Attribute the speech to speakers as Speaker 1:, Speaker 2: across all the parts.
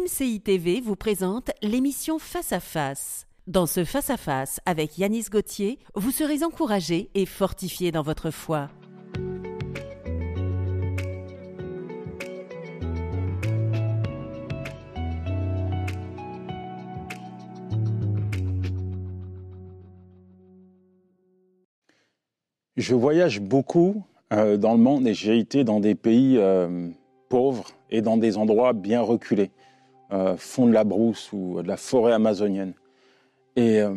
Speaker 1: MCI TV vous présente l'émission Face à Face. Dans ce Face à Face avec Yanis Gauthier, vous serez encouragé et fortifié dans votre foi.
Speaker 2: Je voyage beaucoup euh, dans le monde et j'ai été dans des pays euh, pauvres et dans des endroits bien reculés, euh, fond de la brousse ou de la forêt amazonienne. Et euh,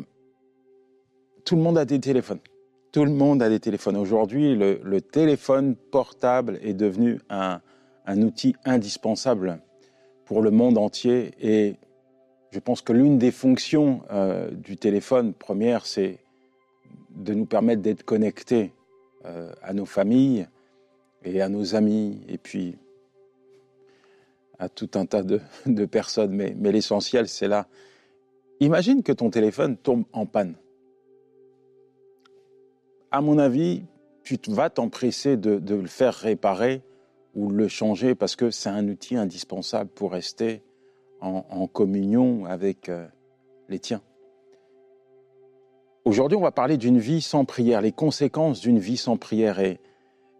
Speaker 2: tout le monde a des téléphones. Tout le monde a des téléphones. Aujourd'hui, le, téléphone portable est devenu un, un outil indispensable pour le monde entier. Et je pense que l'une des fonctions euh, du téléphone première, c'est de nous permettre d'être connectés euh, à nos familles et à nos amis, et puis à tout un tas de, de personnes. Mais, mais l'essentiel, c'est là. Imagine que ton téléphone tombe en panne. À mon avis, tu vas t'empresser de, de le faire réparer ou le changer parce que c'est un outil indispensable pour rester en, en communion avec euh, les tiens. Aujourd'hui, on va parler d'une vie sans prière, les conséquences d'une vie sans prière. Et,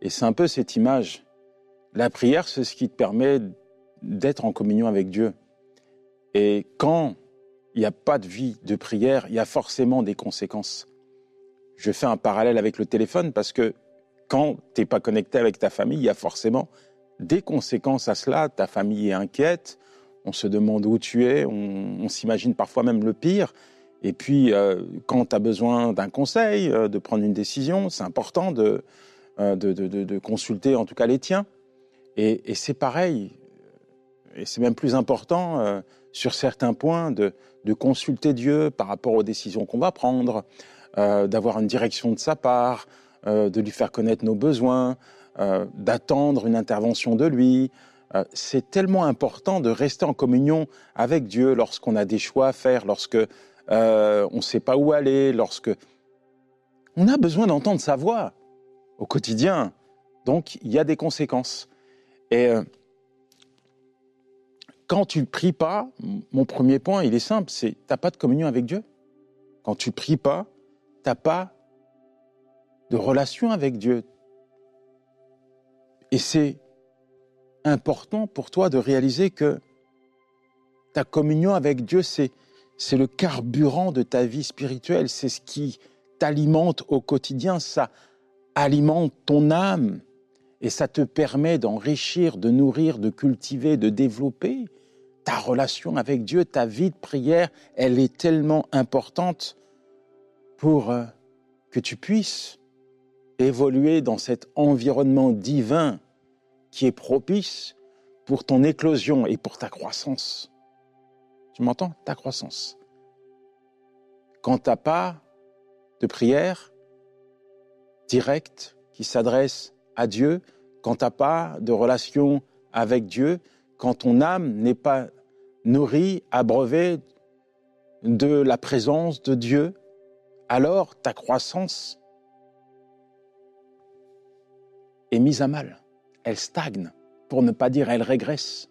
Speaker 2: et c'est un peu cette image. La prière, c'est ce qui te permet d'être en communion avec Dieu. Et quand il n'y a pas de vie de prière, il y a forcément des conséquences. Je fais un parallèle avec le téléphone parce que quand tu n'es pas connecté avec ta famille, il y a forcément des conséquences à cela. Ta famille est inquiète, on se demande où tu es, on, s'imagine parfois même le pire. Et puis, euh, quand tu as besoin d'un conseil, euh, de prendre une décision, c'est important de, euh, de, consulter en tout cas les tiens. Et c'est pareil, et c'est même plus important euh, sur certains points de, consulter Dieu par rapport aux décisions qu'on va prendre, euh, d'avoir une direction de sa part, euh, de lui faire connaître nos besoins, d'attendre une intervention de lui. C'est tellement important de rester en communion avec Dieu lorsqu'on a des choix à faire, lorsque on ne sait pas où aller, lorsque on a besoin d'entendre sa voix au quotidien. Donc il y a des conséquences. Et quand tu pries pas, mon premier point, il est simple, c'est tu n'as pas de communion avec Dieu. Quand tu pries pas, tu n'as pas de relation avec Dieu. Et c'est important pour toi de réaliser que ta communion avec Dieu, c'est, c'est le carburant de ta vie spirituelle, c'est ce qui t'alimente au quotidien, ça alimente ton âme et ça te permet d'enrichir, de nourrir, de cultiver, de développer ta relation avec Dieu, ta vie de prière, elle est tellement importante pour euh, que tu puisses évoluer dans cet environnement divin qui est propice pour ton éclosion et pour ta croissance. Tu m'entends? Ta croissance. Quand tu n'as pas de prière directe qui s'adresse à Dieu, quand tu n'as pas de relation avec Dieu, quand ton âme n'est pas nourrie, abreuvée de la présence de Dieu, alors ta croissance est mise à mal. Elle stagne, pour ne pas dire elle régresse.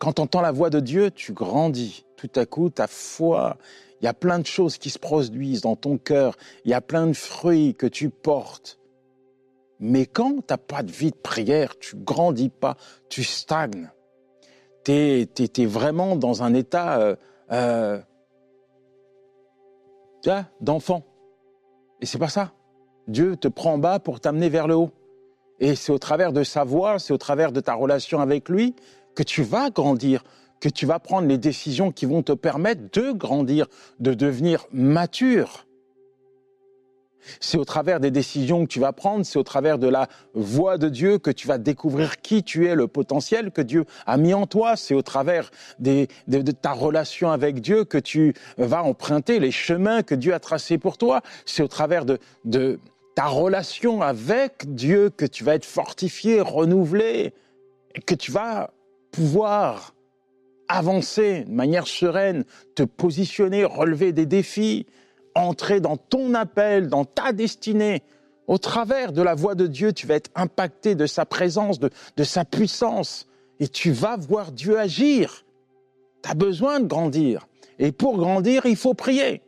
Speaker 2: Quand tu entends la voix de Dieu, tu grandis. Tout à coup, ta foi, il y a plein de choses qui se produisent dans ton cœur, il y a plein de fruits que tu portes. Mais quand tu n'as pas de vie de prière, tu grandis pas, tu stagnes. Tu es, vraiment dans un état euh, euh, d'enfant. Et c'est pas ça. Dieu te prend en bas pour t'amener vers le haut. Et c'est au travers de sa voix, c'est au travers de ta relation avec lui que tu vas grandir, que tu vas prendre les décisions qui vont te permettre de grandir, de devenir mature. C'est au travers des décisions que tu vas prendre, c'est au travers de la voix de Dieu que tu vas découvrir qui tu es, le potentiel que Dieu a mis en toi. C'est au travers de, ta relation avec Dieu que tu vas emprunter les chemins que Dieu a tracés pour toi. C'est au travers de, ta relation avec Dieu que tu vas être fortifié, renouvelé, que tu vas pouvoir avancer de manière sereine, te positionner, relever des défis, entrer dans ton appel, dans ta destinée. Au travers de la voix de Dieu, tu vas être impacté de sa présence, de, de sa puissance, et tu vas voir Dieu agir. Tu as besoin de grandir. Et pour grandir, il faut prier.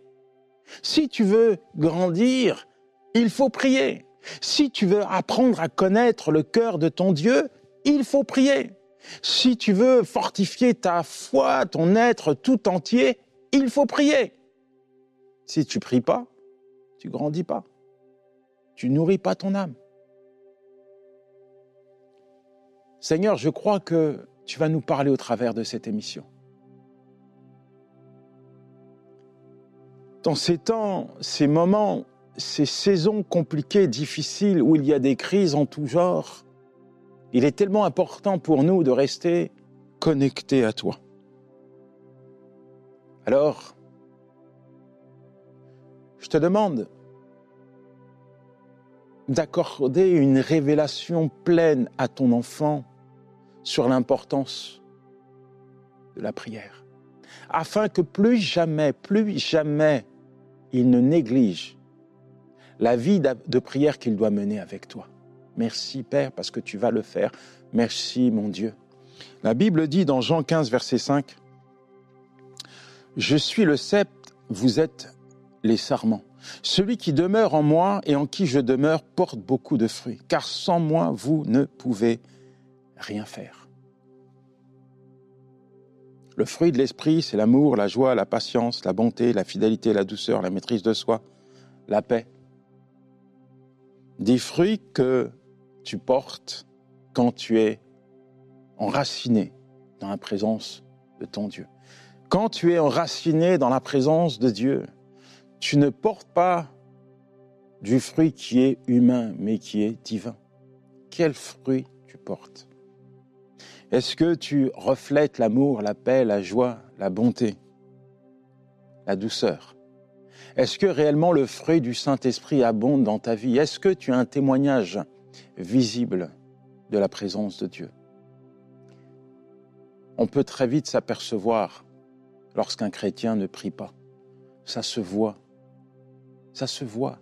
Speaker 2: Si tu veux grandir, il faut prier. Si tu veux apprendre à connaître le cœur de ton Dieu, il faut prier. Si tu veux fortifier ta foi, ton être tout entier, il faut prier. Si tu pries pas, tu grandis pas. Tu nourris pas ton âme. Seigneur, je crois que tu vas nous parler au travers de cette émission. Dans ces temps, ces moments, ces saisons compliquées, difficiles, où il y a des crises en tout genre, il est tellement important pour nous de rester connectés à toi. Alors, je te demande d'accorder une révélation pleine à ton enfant sur l'importance de la prière, afin que plus jamais, plus jamais, il ne néglige la vie de prière qu'il doit mener avec toi. Merci Père parce que tu vas le faire. Merci mon Dieu. La Bible dit dans Jean 15, verset 5, Je suis le sceptre, vous êtes les sarments. Celui qui demeure en moi et en qui je demeure porte beaucoup de fruits, car sans moi, vous ne pouvez rien faire. Le fruit de l'esprit, c'est l'amour, la joie, la patience, la bonté, la fidélité, la douceur, la maîtrise de soi, la paix. Des fruits que tu portes quand tu es enraciné dans la présence de ton Dieu. Quand tu es enraciné dans la présence de Dieu, tu ne portes pas du fruit qui est humain, mais qui est divin. Quel fruit tu portes? Est-ce que tu reflètes l'amour, la paix, la joie, la bonté, la douceur? Est-ce que réellement le fruit du Saint-Esprit abonde dans ta vie? Est-ce que tu as un témoignage visible de la présence de Dieu? On peut très vite s'apercevoir lorsqu'un chrétien ne prie pas. Ça se voit. Ça se voit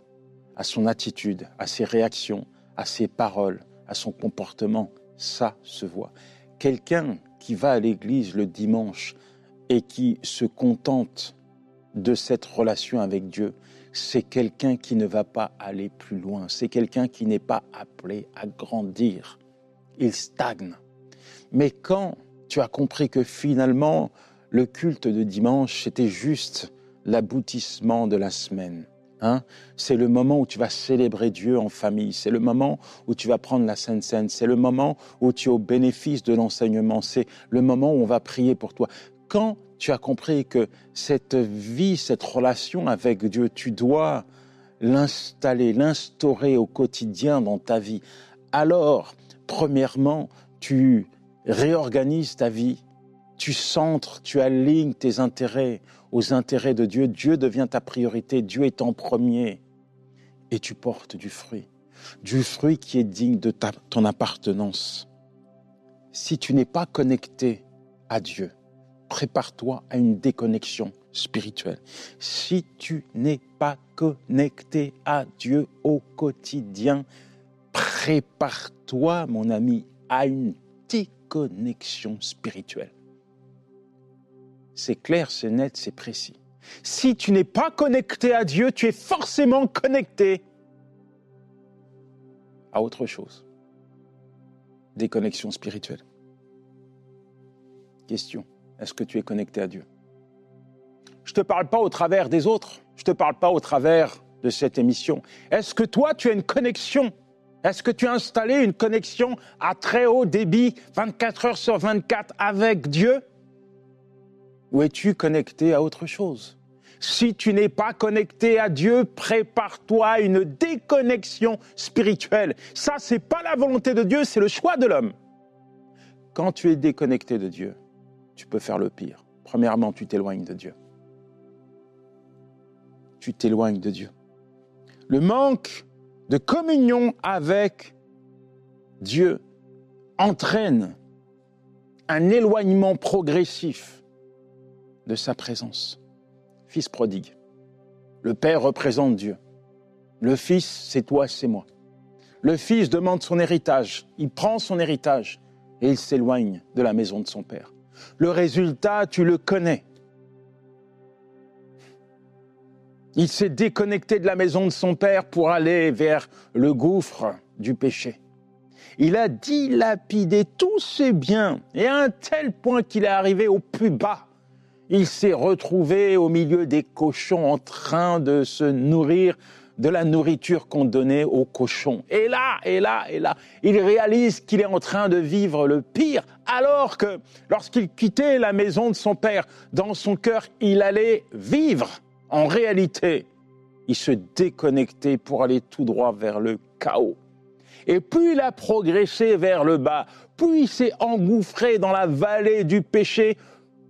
Speaker 2: à son attitude, à ses réactions, à ses paroles, à son comportement. Ça se voit. Quelqu'un qui va à l'église le dimanche et qui se contente de cette relation avec Dieu, c'est quelqu'un qui ne va pas aller plus loin, c'est quelqu'un qui n'est pas appelé à grandir. Il stagne. Mais quand tu as compris que finalement, le culte de dimanche, c'était juste l'aboutissement de la semaine, Hein? c'est le moment où tu vas célébrer Dieu en famille. C'est le moment où tu vas prendre la Sainte Seine. C'est le moment où tu es au bénéfice de l'enseignement. C'est le moment où on va prier pour toi. Quand tu as compris que cette vie, cette relation avec Dieu, tu dois l'installer, l'instaurer au quotidien dans ta vie. Alors, premièrement, tu réorganises ta vie, tu centres, tu alignes tes intérêts aux intérêts de Dieu. Dieu devient ta priorité, Dieu est en premier. Et tu portes du fruit, du fruit qui est digne de ton appartenance. Si tu n'es pas connecté à Dieu, prépare-toi à une déconnexion spirituelle. Si tu n'es pas connecté à Dieu au quotidien, prépare-toi, mon ami, à une déconnexion spirituelle. C'est clair, c'est net, c'est précis. Si tu n'es pas connecté à Dieu, tu es forcément connecté à autre chose. Déconnexion spirituelle. Question. Est-ce que tu es connecté à Dieu? Je ne te parle pas au travers des autres, je ne te parle pas au travers de cette émission. Est-ce que toi, tu as une connexion? Est-ce que tu as installé une connexion à très haut débit, 24 heures sur 24 avec Dieu? Ou es-tu connecté à autre chose? Si tu n'es pas connecté à Dieu, prépare-toi à une déconnexion spirituelle. Ça, c'est pas la volonté de Dieu, c'est le choix de l'homme. Quand tu es déconnecté de Dieu, tu peux faire le pire. Premièrement, tu t'éloignes de Dieu. Tu t'éloignes de Dieu. Le manque de communion avec Dieu entraîne un éloignement progressif de sa présence. Fils prodigue. Le Père représente Dieu. Le Fils, c'est toi, c'est moi. Le Fils demande son héritage. Il prend son héritage et il s'éloigne de la maison de son Père. Le résultat, tu le connais. Il s'est déconnecté de la maison de son père pour aller vers le gouffre du péché. Il a dilapidé tous ses biens et à un tel point qu'il est arrivé au plus bas. Il s'est retrouvé au milieu des cochons en train de se nourrir de la nourriture qu'on donnait aux cochons. Et là, et là, et là, il réalise qu'il est en train de vivre le pire, alors que lorsqu'il quittait la maison de son père, dans son cœur, il allait vivre. En réalité, il se déconnectait pour aller tout droit vers le chaos. Et plus il a progressé vers le bas, plus il s'est engouffré dans la vallée du péché,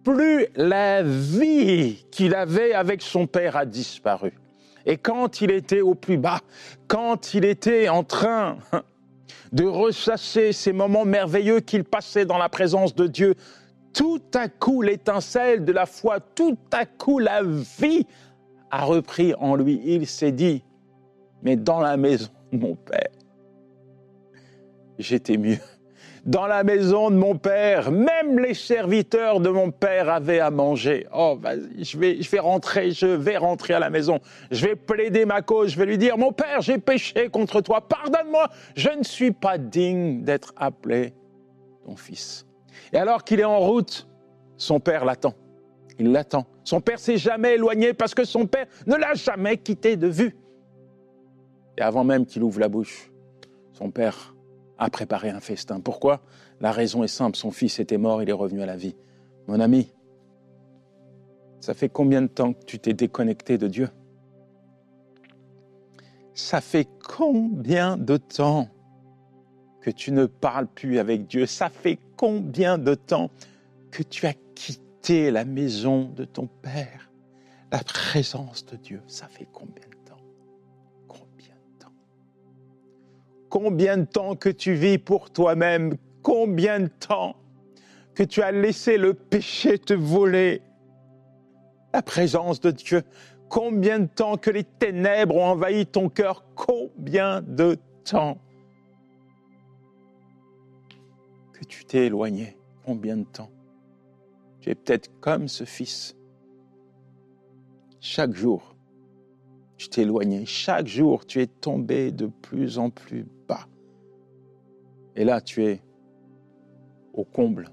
Speaker 2: plus la vie qu'il avait avec son père a disparu. Et quand il était au plus bas, quand il était en train de ressasser ces moments merveilleux qu'il passait dans la présence de Dieu, tout à coup l'étincelle de la foi, tout à coup la vie a repris en lui. Il s'est dit, mais dans la maison de mon Père, j'étais mieux. Dans la maison de mon père, même les serviteurs de mon père avaient à manger. Oh, je vais, je vais rentrer, je vais rentrer à la maison. Je vais plaider ma cause, je vais lui dire, mon père, j'ai péché contre toi, pardonne-moi, je ne suis pas digne d'être appelé ton fils. Et alors qu'il est en route, son père l'attend. Il l'attend. Son père s'est jamais éloigné parce que son père ne l'a jamais quitté de vue. Et avant même qu'il ouvre la bouche, son père a préparé un festin. Pourquoi? La raison est simple, son fils était mort, il est revenu à la vie. Mon ami, ça fait combien de temps que tu t'es déconnecté de Dieu? Ça fait combien de temps que tu ne parles plus avec Dieu? Ça fait combien de temps que tu as quitté la maison de ton Père? La présence de Dieu, ça fait combien Combien de temps que tu vis pour toi-même? Combien de temps que tu as laissé le péché te voler? La présence de Dieu Combien de temps que les ténèbres ont envahi ton cœur? Combien de temps que tu t'es éloigné? Combien de temps? Tu es peut-être comme ce fils. Chaque jour, tu t'es éloigné. Chaque jour, tu es tombé de plus en plus. Et là, tu es au comble.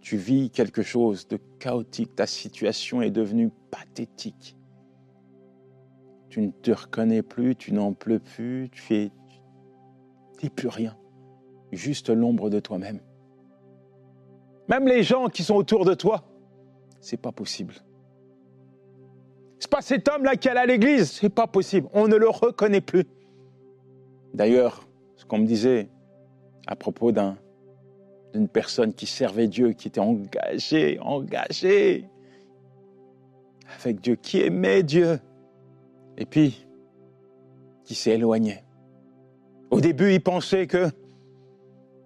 Speaker 2: Tu vis quelque chose de chaotique. Ta situation est devenue pathétique. Tu ne te reconnais plus, tu n'en pleures plus, tu es, tu plus rien. Juste l'ombre de toi-même. Même les gens qui sont autour de toi, c'est pas possible. C'est pas cet homme-là qui est à l'église. C'est pas possible. On ne le reconnaît plus. D'ailleurs, ce qu'on me disait à propos d'une personne qui servait Dieu, qui était engagée, engagée avec Dieu, qui aimait Dieu, et puis qui s'est éloigné. Au début, il pensait que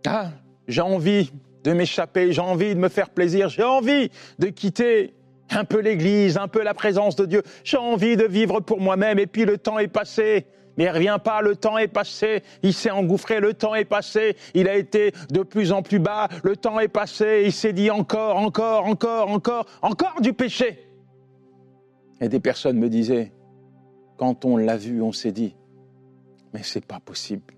Speaker 2: ah, j'ai envie de m'échapper, j'ai envie de me faire plaisir, j'ai envie de quitter un peu l'Église, un peu la présence de Dieu. J'ai envie de vivre pour moi-même et puis le temps est passé. Mais il revient pas, le temps est passé, il s'est engouffré, le temps est passé, il a été de plus en plus bas, le temps est passé, il s'est dit encore, encore, encore, encore, encore du péché. Et des personnes me disaient, quand on l'a vu, on s'est dit, mais c'est pas possible.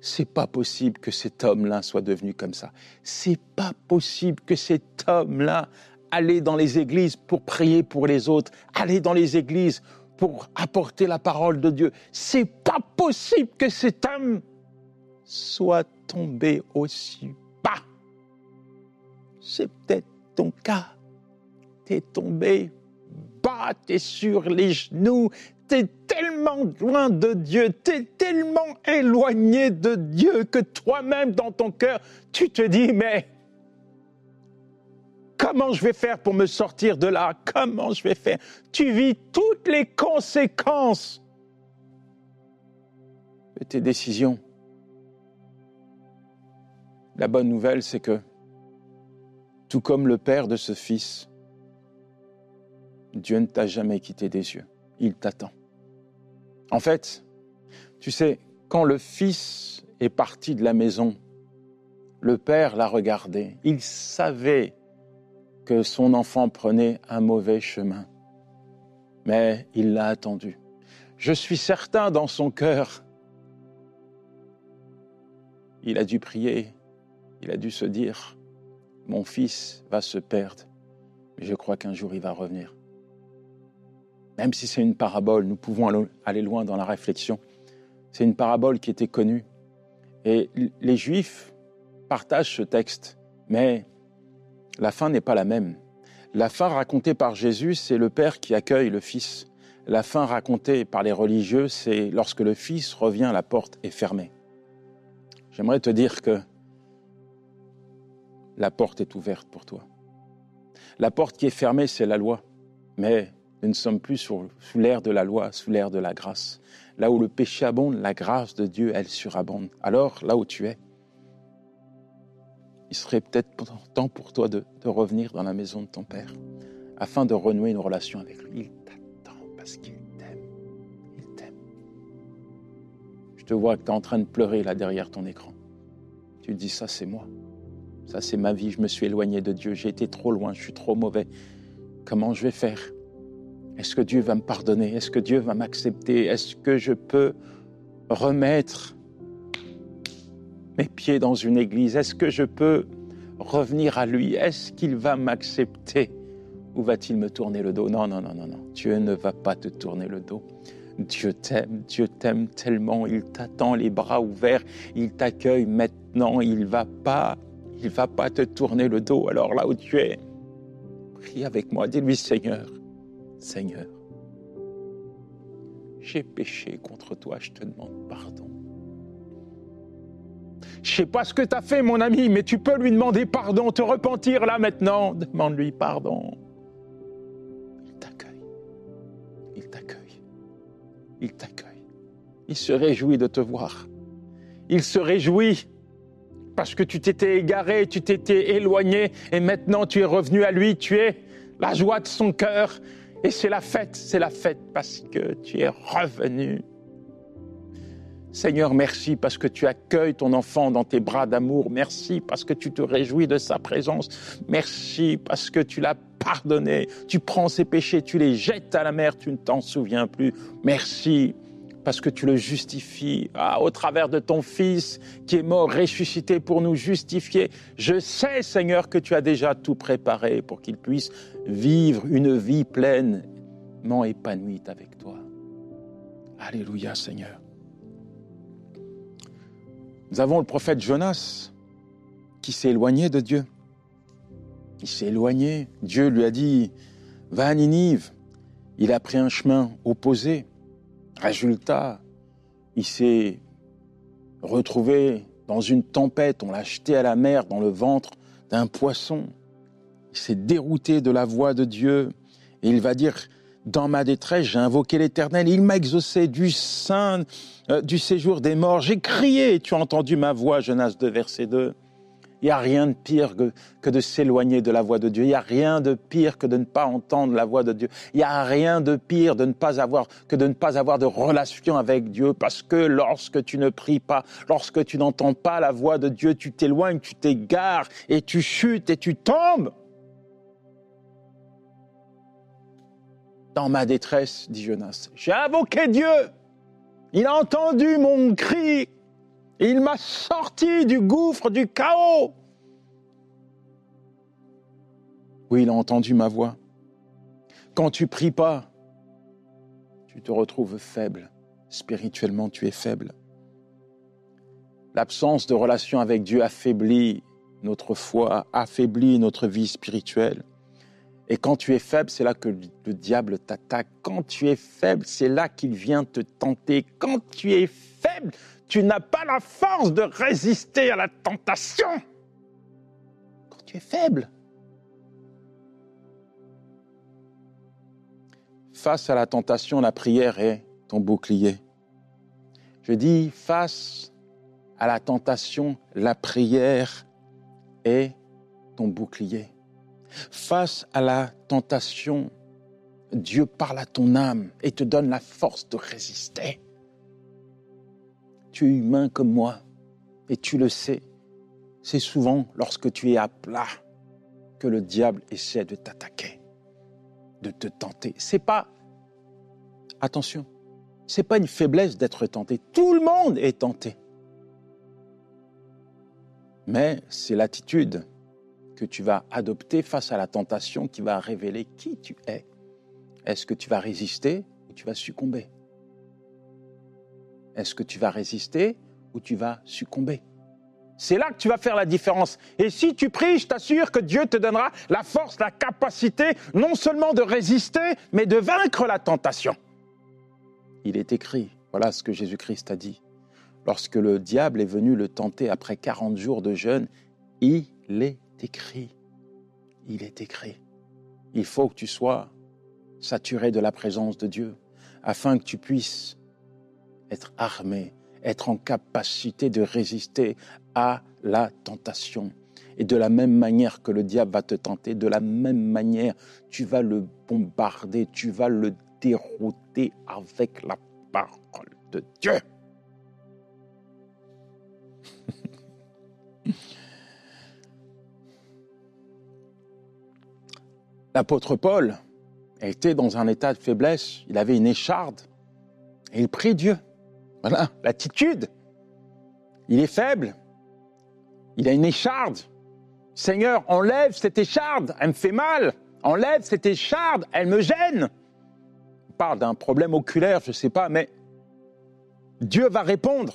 Speaker 2: C'est pas possible que cet homme-là soit devenu comme ça. C'est pas possible que cet homme-là aller dans les églises pour prier pour les autres, aller dans les églises pour apporter la parole de Dieu. C'est pas possible que cet homme soit tombé aussi bas. C'est peut-être ton cas. T'es tombé bas, t'es sur les genoux, t'es tellement loin de Dieu, t'es tellement éloigné de Dieu que toi-même dans ton cœur, tu te dis, mais Comment je vais faire pour me sortir de là? Comment je vais faire? Tu vis toutes les conséquences de tes décisions. La bonne nouvelle, c'est que, tout comme le père de ce fils, Dieu ne t'a jamais quitté des yeux. Il t'attend. En fait, tu sais, quand le fils est parti de la maison, Le père l'a regardé. Il savait que son enfant prenait un mauvais chemin. Mais il l'a attendu. Je suis certain dans son cœur, il a dû prier, il a dû se dire, mon fils va se perdre, mais je crois qu'un jour il va revenir. Même si c'est une parabole, nous pouvons aller loin dans la réflexion. C'est une parabole qui était connue. Et les Juifs partagent ce texte, mais la fin n'est pas la même. La fin racontée par Jésus, c'est le Père qui accueille le Fils. La fin racontée par les religieux, c'est lorsque le Fils revient, la porte est fermée. J'aimerais te dire que la porte est ouverte pour toi. La porte qui est fermée, c'est la loi. Mais nous ne sommes plus sous l'ère de la loi, sous l'ère de la grâce. Là où le péché abonde, la grâce de Dieu, elle surabonde. Alors, là où tu es, il serait peut-être temps pour toi de, revenir dans la maison de ton Père, afin de renouer une relation avec lui. Il t'attend parce qu'il t'aime. Il t'aime. Je te vois que tu es en train de pleurer là derrière ton écran. Tu dis, ça c'est moi. Ça c'est ma vie. Je me suis éloigné de Dieu. J'ai été trop loin. Je suis trop mauvais. Comment je vais faire? Est-ce que Dieu va me pardonner? Est-ce que Dieu va m'accepter? Est-ce que je peux remettre mes pieds dans une église Est-ce que je peux revenir à lui? Est-ce qu'il va m'accepter? Ou va-t-il me tourner le dos? Non, non, non, non, non. Dieu ne va pas te tourner le dos. Dieu t'aime, Dieu t'aime tellement, il t'attend les bras ouverts, il t'accueille maintenant, il va pas, il va pas te tourner le dos. Alors là où tu es, prie avec moi, dis-lui Seigneur, Seigneur, j'ai péché contre toi, je te demande pardon. Je sais pas ce que tu as fait, mon ami, mais tu peux lui demander pardon, te repentir là maintenant. Demande-lui pardon. Il t'accueille. Il t'accueille. Il t'accueille. Il se réjouit de te voir. Il se réjouit parce que tu t'étais égaré, tu t'étais éloigné et maintenant tu es revenu à lui, tu es la joie de son cœur. Et c'est la fête, c'est la fête parce que tu es revenu. Seigneur, merci parce que tu accueilles ton enfant dans tes bras d'amour. Merci parce que tu te réjouis de sa présence. Merci parce que tu l'as pardonné. Tu prends ses péchés, tu les jettes à la mer, tu ne t'en souviens plus. Merci parce que tu le justifies ah, au travers de ton Fils qui est mort, ressuscité pour nous justifier. Je sais, Seigneur, que tu as déjà tout préparé pour qu'il puisse vivre une vie pleinement épanouie avec toi. Alléluia, Seigneur. Nous avons le prophète Jonas qui s'est éloigné de Dieu. Il s'est éloigné. Dieu lui a dit, va à Ninive. Il a pris un chemin opposé. Résultat, il s'est retrouvé dans une tempête. On l'a jeté à la mer dans le ventre d'un poisson. Il s'est dérouté de la voix de Dieu. Et il va dire, dans ma détresse, j'ai invoqué l'Éternel. Il m'a exaucé du sein euh, du séjour des morts. J'ai crié, tu as entendu ma voix, Jonas 2, verset 2. Il n'y a rien de pire que, de s'éloigner de la voix de Dieu. Il n'y a rien de pire que de ne pas entendre la voix de Dieu. Il n'y a rien de pire de ne pas avoir, que de ne pas avoir de relation avec Dieu. Parce que lorsque tu ne pries pas, lorsque tu n'entends pas la voix de Dieu, tu t'éloignes, tu t'égares et tu chutes et tu tombes. Dans ma détresse, dit Jonas, j'ai invoqué Dieu. Il a entendu mon cri. Il m'a sorti du gouffre du chaos. Oui, il a entendu ma voix. Quand tu pries pas, tu te retrouves faible. Spirituellement, tu es faible. L'absence de relation avec Dieu affaiblit notre foi, affaiblit notre vie spirituelle. Et quand tu es faible, c'est là que le diable t'attaque. Quand tu es faible, c'est là qu'il vient te tenter. Quand tu es faible, tu n'as pas la force de résister à la tentation. Quand tu es faible. Face à la tentation, la prière est ton bouclier. Je dis, face à la tentation, la prière est ton bouclier. Face à la tentation, Dieu parle à ton âme et te donne la force de résister. Tu es humain comme moi et tu le sais. c'est souvent lorsque tu es à plat que le diable essaie de t'attaquer, de te tenter. C'est pas attention, c'est pas une faiblesse d'être tenté. Tout le monde est tenté. Mais c'est l'attitude que tu vas adopter face à la tentation qui va révéler qui tu es. Est-ce que tu vas résister ou tu vas succomber? Est-ce que tu vas résister ou tu vas succomber? C'est là que tu vas faire la différence. Et si tu pries, je t'assure que Dieu te donnera la force, la capacité, non seulement de résister, mais de vaincre la tentation. Il est écrit, voilà ce que Jésus-Christ a dit. Lorsque le diable est venu le tenter après 40 jours de jeûne, il est écrit. Il est écrit. Il faut que tu sois saturé de la présence de Dieu afin que tu puisses être armé, être en capacité de résister à la tentation. Et de la même manière que le diable va te tenter, de la même manière, tu vas le bombarder, tu vas le dérouter avec la parole de Dieu. L'apôtre Paul était dans un état de faiblesse, il avait une écharde, et il prie Dieu. Voilà, l'attitude. Il est faible, il a une écharde. Seigneur, enlève cette écharde, elle me fait mal. Enlève cette écharde, elle me gêne. On parle d'un problème oculaire, je ne sais pas, mais Dieu va répondre.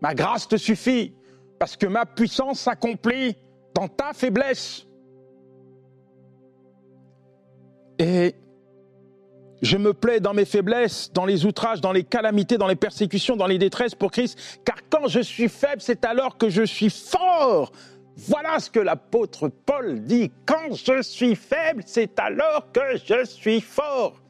Speaker 2: Ma grâce te suffit, parce que ma puissance s'accomplit dans ta faiblesse. Et je me plais dans mes faiblesses, dans les outrages, dans les calamités, dans les persécutions, dans les détresses pour Christ, car quand je suis faible, c'est alors que je suis fort. Voilà ce que l'apôtre Paul dit. Quand je suis faible, c'est alors que je suis fort.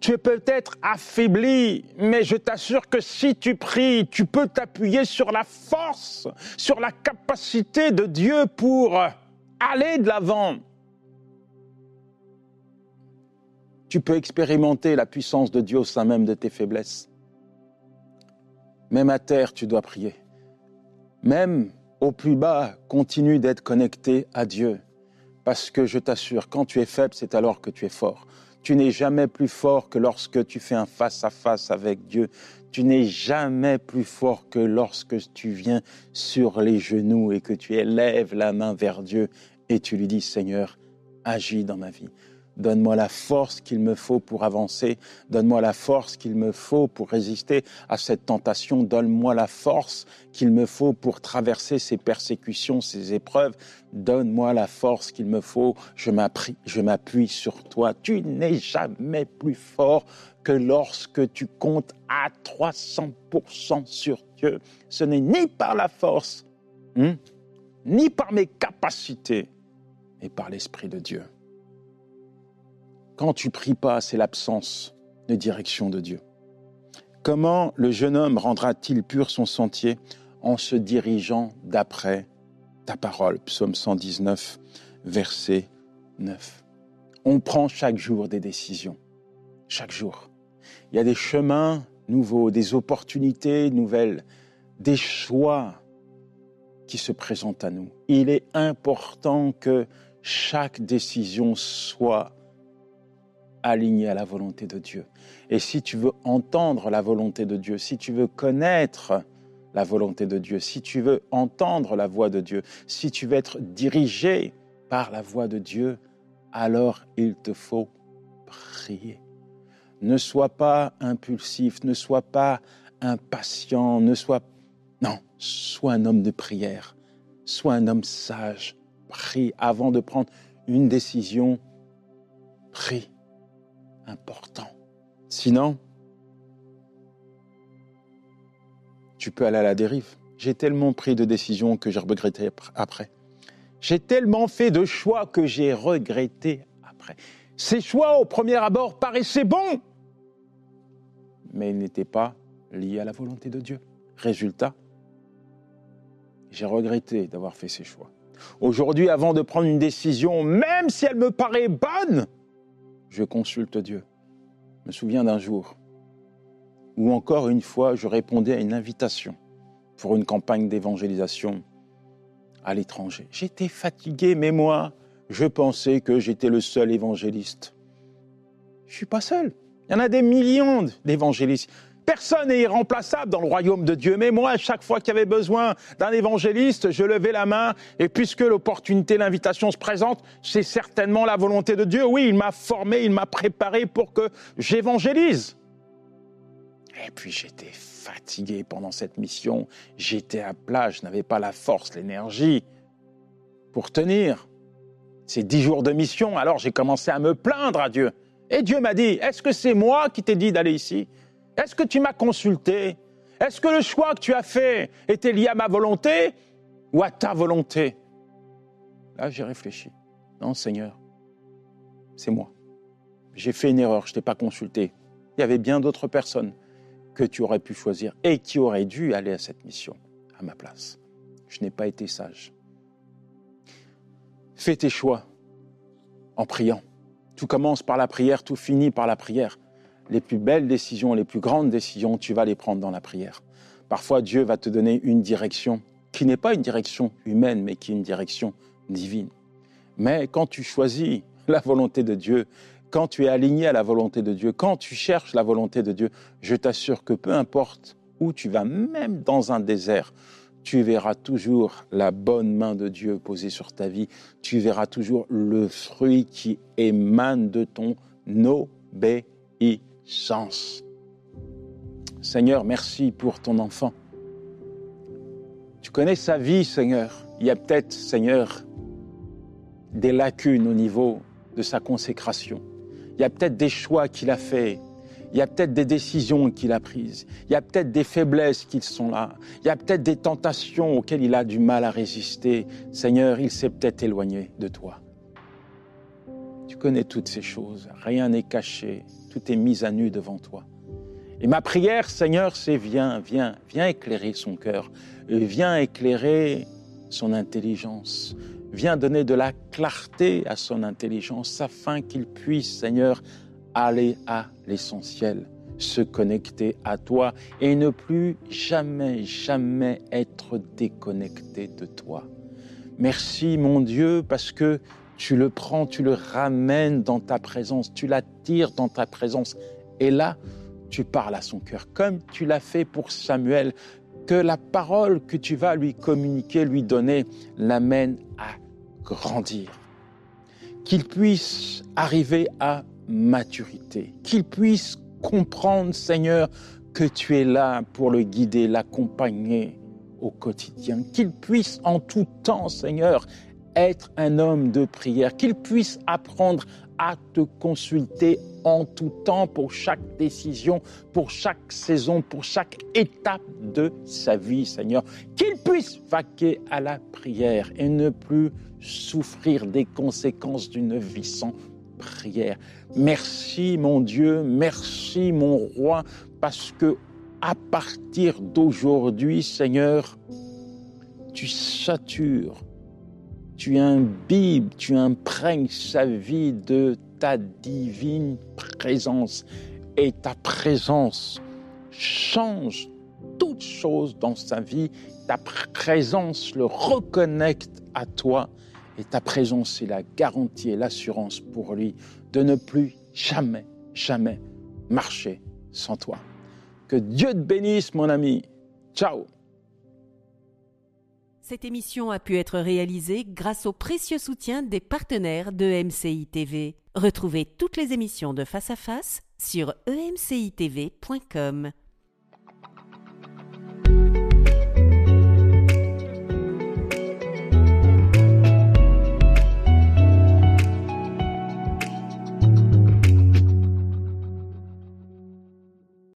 Speaker 2: Tu es peut-être affaibli, mais je t'assure que si tu pries, tu peux t'appuyer sur la force, sur la capacité de Dieu pour aller de l'avant. Tu peux expérimenter la puissance de Dieu au sein même de tes faiblesses. Même à terre, tu dois prier. Même au plus bas, continue d'être connecté à Dieu. Parce que je t'assure, quand tu es faible, c'est alors que tu es fort. Tu n'es jamais plus fort que lorsque tu fais un face-à-face avec Dieu. Tu n'es jamais plus fort que lorsque tu viens sur les genoux et que tu élèves la main vers Dieu et tu lui dis, Seigneur, agis dans ma vie. Donne-moi la force qu'il me faut pour avancer. Donne-moi la force qu'il me faut pour résister à cette tentation. Donne-moi la force qu'il me faut pour traverser ces persécutions, ces épreuves. Donne-moi la force qu'il me faut. Je m'appuie sur toi. Tu n'es jamais plus fort que lorsque tu comptes à 300% sur Dieu. Ce n'est ni par la force, hmm, ni par mes capacités, mais par l'Esprit de Dieu. Quand tu pries pas, c'est l'absence de direction de Dieu. Comment le jeune homme rendra-t-il pur son sentier en se dirigeant d'après ta parole? Psaume 119, verset 9. On prend chaque jour des décisions. Chaque jour. Il y a des chemins nouveaux, des opportunités nouvelles, des choix qui se présentent à nous. Il est important que chaque décision soit aligné à la volonté de Dieu. Et si tu veux entendre la volonté de Dieu, si tu veux connaître la volonté de Dieu, si tu veux entendre la voix de Dieu, si tu veux être dirigé par la voix de Dieu, alors il te faut prier. Ne sois pas impulsif, ne sois pas impatient, ne sois... Non, sois un homme de prière, sois un homme sage. Prie avant de prendre une décision. Prie important. Sinon, tu peux aller à la dérive. J'ai tellement pris de décisions que j'ai regretté après. J'ai tellement fait de choix que j'ai regretté après. Ces choix, au premier abord, paraissaient bons, mais ils n'étaient pas liés à la volonté de Dieu. Résultat, j'ai regretté d'avoir fait ces choix. Aujourd'hui, avant de prendre une décision, même si elle me paraît bonne, je consulte Dieu. Je me souviens d'un jour où encore une fois je répondais à une invitation pour une campagne d'évangélisation à l'étranger. J'étais fatigué, mais moi, je pensais que j'étais le seul évangéliste. Je suis pas seul. Il y en a des millions d'évangélistes. Personne n'est irremplaçable dans le royaume de Dieu. Mais moi, chaque fois qu'il y avait besoin d'un évangéliste, je levais la main. Et puisque l'opportunité, l'invitation se présente, c'est certainement la volonté de Dieu. Oui, il m'a formé, il m'a préparé pour que j'évangélise. Et puis j'étais fatigué pendant cette mission. J'étais à plat, je n'avais pas la force, l'énergie pour tenir ces dix jours de mission. Alors j'ai commencé à me plaindre à Dieu. Et Dieu m'a dit, est-ce que c'est moi qui t'ai dit d'aller ici? Est-ce que tu m'as consulté? Est-ce que le choix que tu as fait était lié à ma volonté ou à ta volonté? Là, j'ai réfléchi. Non, Seigneur, c'est moi. J'ai fait une erreur, je ne t'ai pas consulté. Il y avait bien d'autres personnes que tu aurais pu choisir et qui auraient dû aller à cette mission à ma place. Je n'ai pas été sage. Fais tes choix en priant. Tout commence par la prière, tout finit par la prière. Les plus belles décisions, les plus grandes décisions, tu vas les prendre dans la prière. Parfois, Dieu va te donner une direction qui n'est pas une direction humaine, mais qui est une direction divine. Mais quand tu choisis la volonté de Dieu, quand tu es aligné à la volonté de Dieu, quand tu cherches la volonté de Dieu, je t'assure que peu importe où tu vas, même dans un désert, tu verras toujours la bonne main de Dieu posée sur ta vie, tu verras toujours le fruit qui émane de ton obéissance. Seigneur, merci pour ton enfant. Tu connais sa vie, Seigneur. Il y a peut-être, Seigneur, des lacunes au niveau de sa consécration. Il y a peut-être des choix qu'il a faits il y a peut-être des décisions qu'il a prises. Il y a peut-être des faiblesses qui sont là. Il y a peut-être des tentations auxquelles il a du mal à résister. Seigneur, il s'est peut-être éloigné de toi. Tu connais toutes ces choses. Rien n'est caché. Tout est mis à nu devant toi. Et ma prière, Seigneur, c'est viens, viens, viens éclairer son cœur. Viens éclairer son intelligence. Viens donner de la clarté à son intelligence afin qu'il puisse, Seigneur, aller à l'essentiel, se connecter à toi et ne plus jamais, jamais être déconnecté de toi. Merci mon Dieu parce que tu le prends, tu le ramènes dans ta présence, tu l'attires dans ta présence. Et là, tu parles à son cœur comme tu l'as fait pour Samuel, que la parole que tu vas lui communiquer, lui donner, l'amène à grandir. Qu'il puisse arriver à maturité, qu'il puisse comprendre, Seigneur, que tu es là pour le guider, l'accompagner au quotidien, qu'il puisse en tout temps, Seigneur, être un homme de prière, qu'il puisse apprendre à te consulter en tout temps pour chaque décision, pour chaque saison, pour chaque étape de sa vie, Seigneur. Qu'il puisse vaquer à la prière et ne plus souffrir des conséquences d'une vie sans prière. Merci mon Dieu, merci mon roi, parce que à partir d'aujourd'hui, Seigneur, tu satures, tu imbibes, tu imprègnes sa vie de ta divine présence. Et ta présence change toutes choses dans sa vie. Ta présence le reconnecte à toi et ta présence est la garantie et l'assurance pour lui de ne plus jamais, jamais marcher sans toi. Que Dieu te bénisse, mon ami. Ciao.
Speaker 1: Cette émission a pu être réalisée grâce au précieux soutien des partenaires de MCI TV. Retrouvez toutes les émissions de Face à Face sur emcitv.com.